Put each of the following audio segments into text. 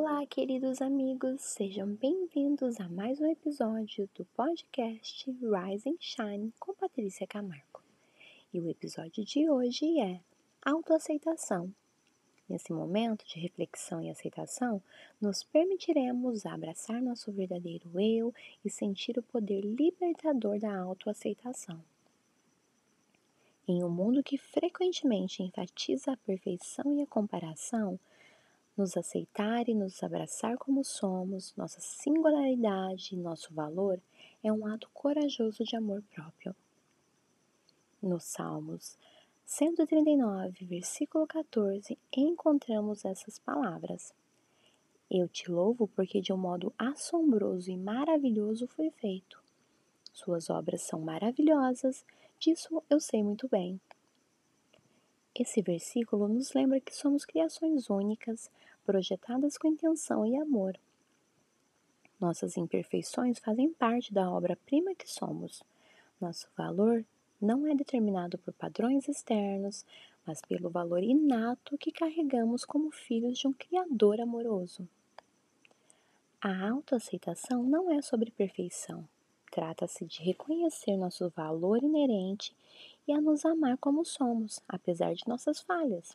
Olá, queridos amigos, sejam bem-vindos a mais um episódio do podcast Rise and Shine com Patrícia Camargo. E o episódio de hoje é autoaceitação. Nesse momento de reflexão e aceitação, nos permitiremos abraçar nosso verdadeiro eu e sentir o poder libertador da autoaceitação. Em um mundo que frequentemente enfatiza a perfeição e a comparação, nos aceitar e nos abraçar como somos, nossa singularidade e nosso valor é um ato corajoso de amor próprio. Nos Salmos 139, versículo 14, encontramos essas palavras: Eu te louvo porque de um modo assombroso e maravilhoso foi feito. Suas obras são maravilhosas, disso eu sei muito bem. Esse versículo nos lembra que somos criações únicas, projetadas com intenção e amor. Nossas imperfeições fazem parte da obra-prima que somos. Nosso valor não é determinado por padrões externos, mas pelo valor inato que carregamos como filhos de um Criador amoroso. A autoaceitação não é sobre perfeição. Trata-se de reconhecer nosso valor inerente e a nos amar como somos, apesar de nossas falhas.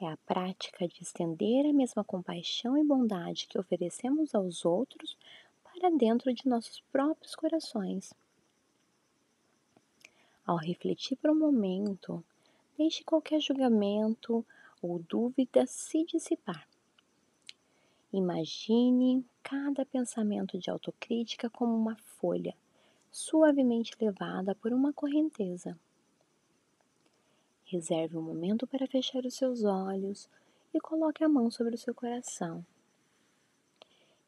É a prática de estender a mesma compaixão e bondade que oferecemos aos outros para dentro de nossos próprios corações. Ao refletir por um momento, deixe qualquer julgamento ou dúvida se dissipar. Imagine cada pensamento de autocrítica como uma folha suavemente levada por uma correnteza. Reserve um momento para fechar os seus olhos e coloque a mão sobre o seu coração.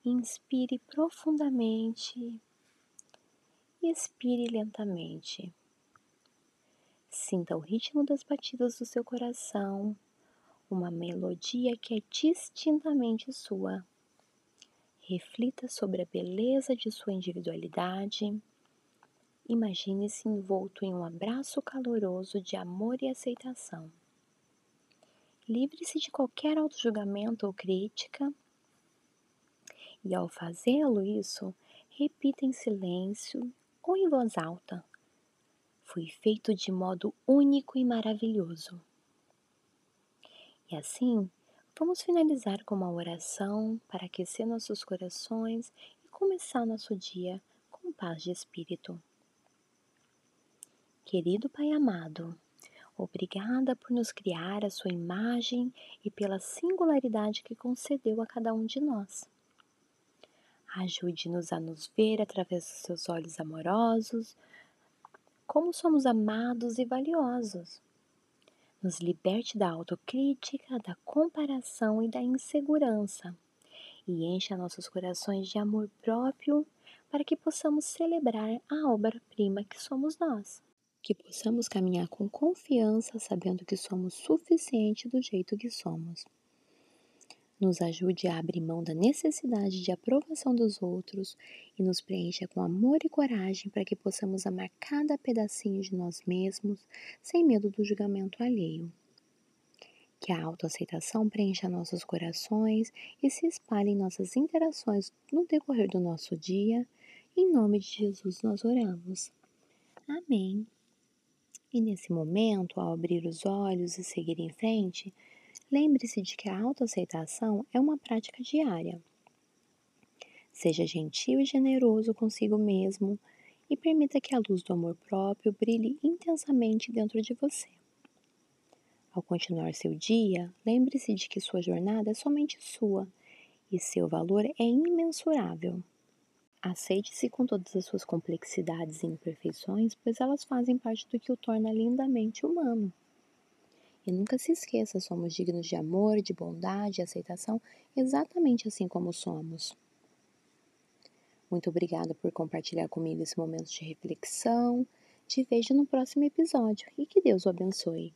Inspire profundamente e expire lentamente. Sinta o ritmo das batidas do seu coração, uma melodia que é distintamente sua. Reflita sobre a beleza de sua individualidade Imagine-se envolto em um abraço caloroso de amor e aceitação. Livre-se de qualquer auto-julgamento ou crítica. E ao fazê-lo isso, repita em silêncio ou em voz alta. Fui feito de modo único e maravilhoso. E assim, vamos finalizar com uma oração para aquecer nossos corações e começar nosso dia com paz de espírito. Querido Pai amado, obrigada por nos criar a Sua imagem e pela singularidade que concedeu a cada um de nós. Ajude-nos a nos ver através dos seus olhos amorosos, como somos amados e valiosos. Nos liberte da autocrítica, da comparação e da insegurança, e encha nossos corações de amor próprio para que possamos celebrar a obra-prima que somos nós que possamos caminhar com confiança, sabendo que somos suficiente do jeito que somos. Nos ajude a abrir mão da necessidade de aprovação dos outros e nos preencha com amor e coragem para que possamos amar cada pedacinho de nós mesmos sem medo do julgamento alheio. Que a autoaceitação preencha nossos corações e se espalhe em nossas interações no decorrer do nosso dia. Em nome de Jesus nós oramos. Amém. E nesse momento, ao abrir os olhos e seguir em frente, lembre-se de que a autoaceitação é uma prática diária. Seja gentil e generoso consigo mesmo e permita que a luz do amor próprio brilhe intensamente dentro de você. Ao continuar seu dia, lembre-se de que sua jornada é somente sua e seu valor é imensurável. Aceite-se com todas as suas complexidades e imperfeições, pois elas fazem parte do que o torna lindamente humano. E nunca se esqueça, somos dignos de amor, de bondade e aceitação, exatamente assim como somos. Muito obrigada por compartilhar comigo esse momento de reflexão. Te vejo no próximo episódio e que Deus o abençoe.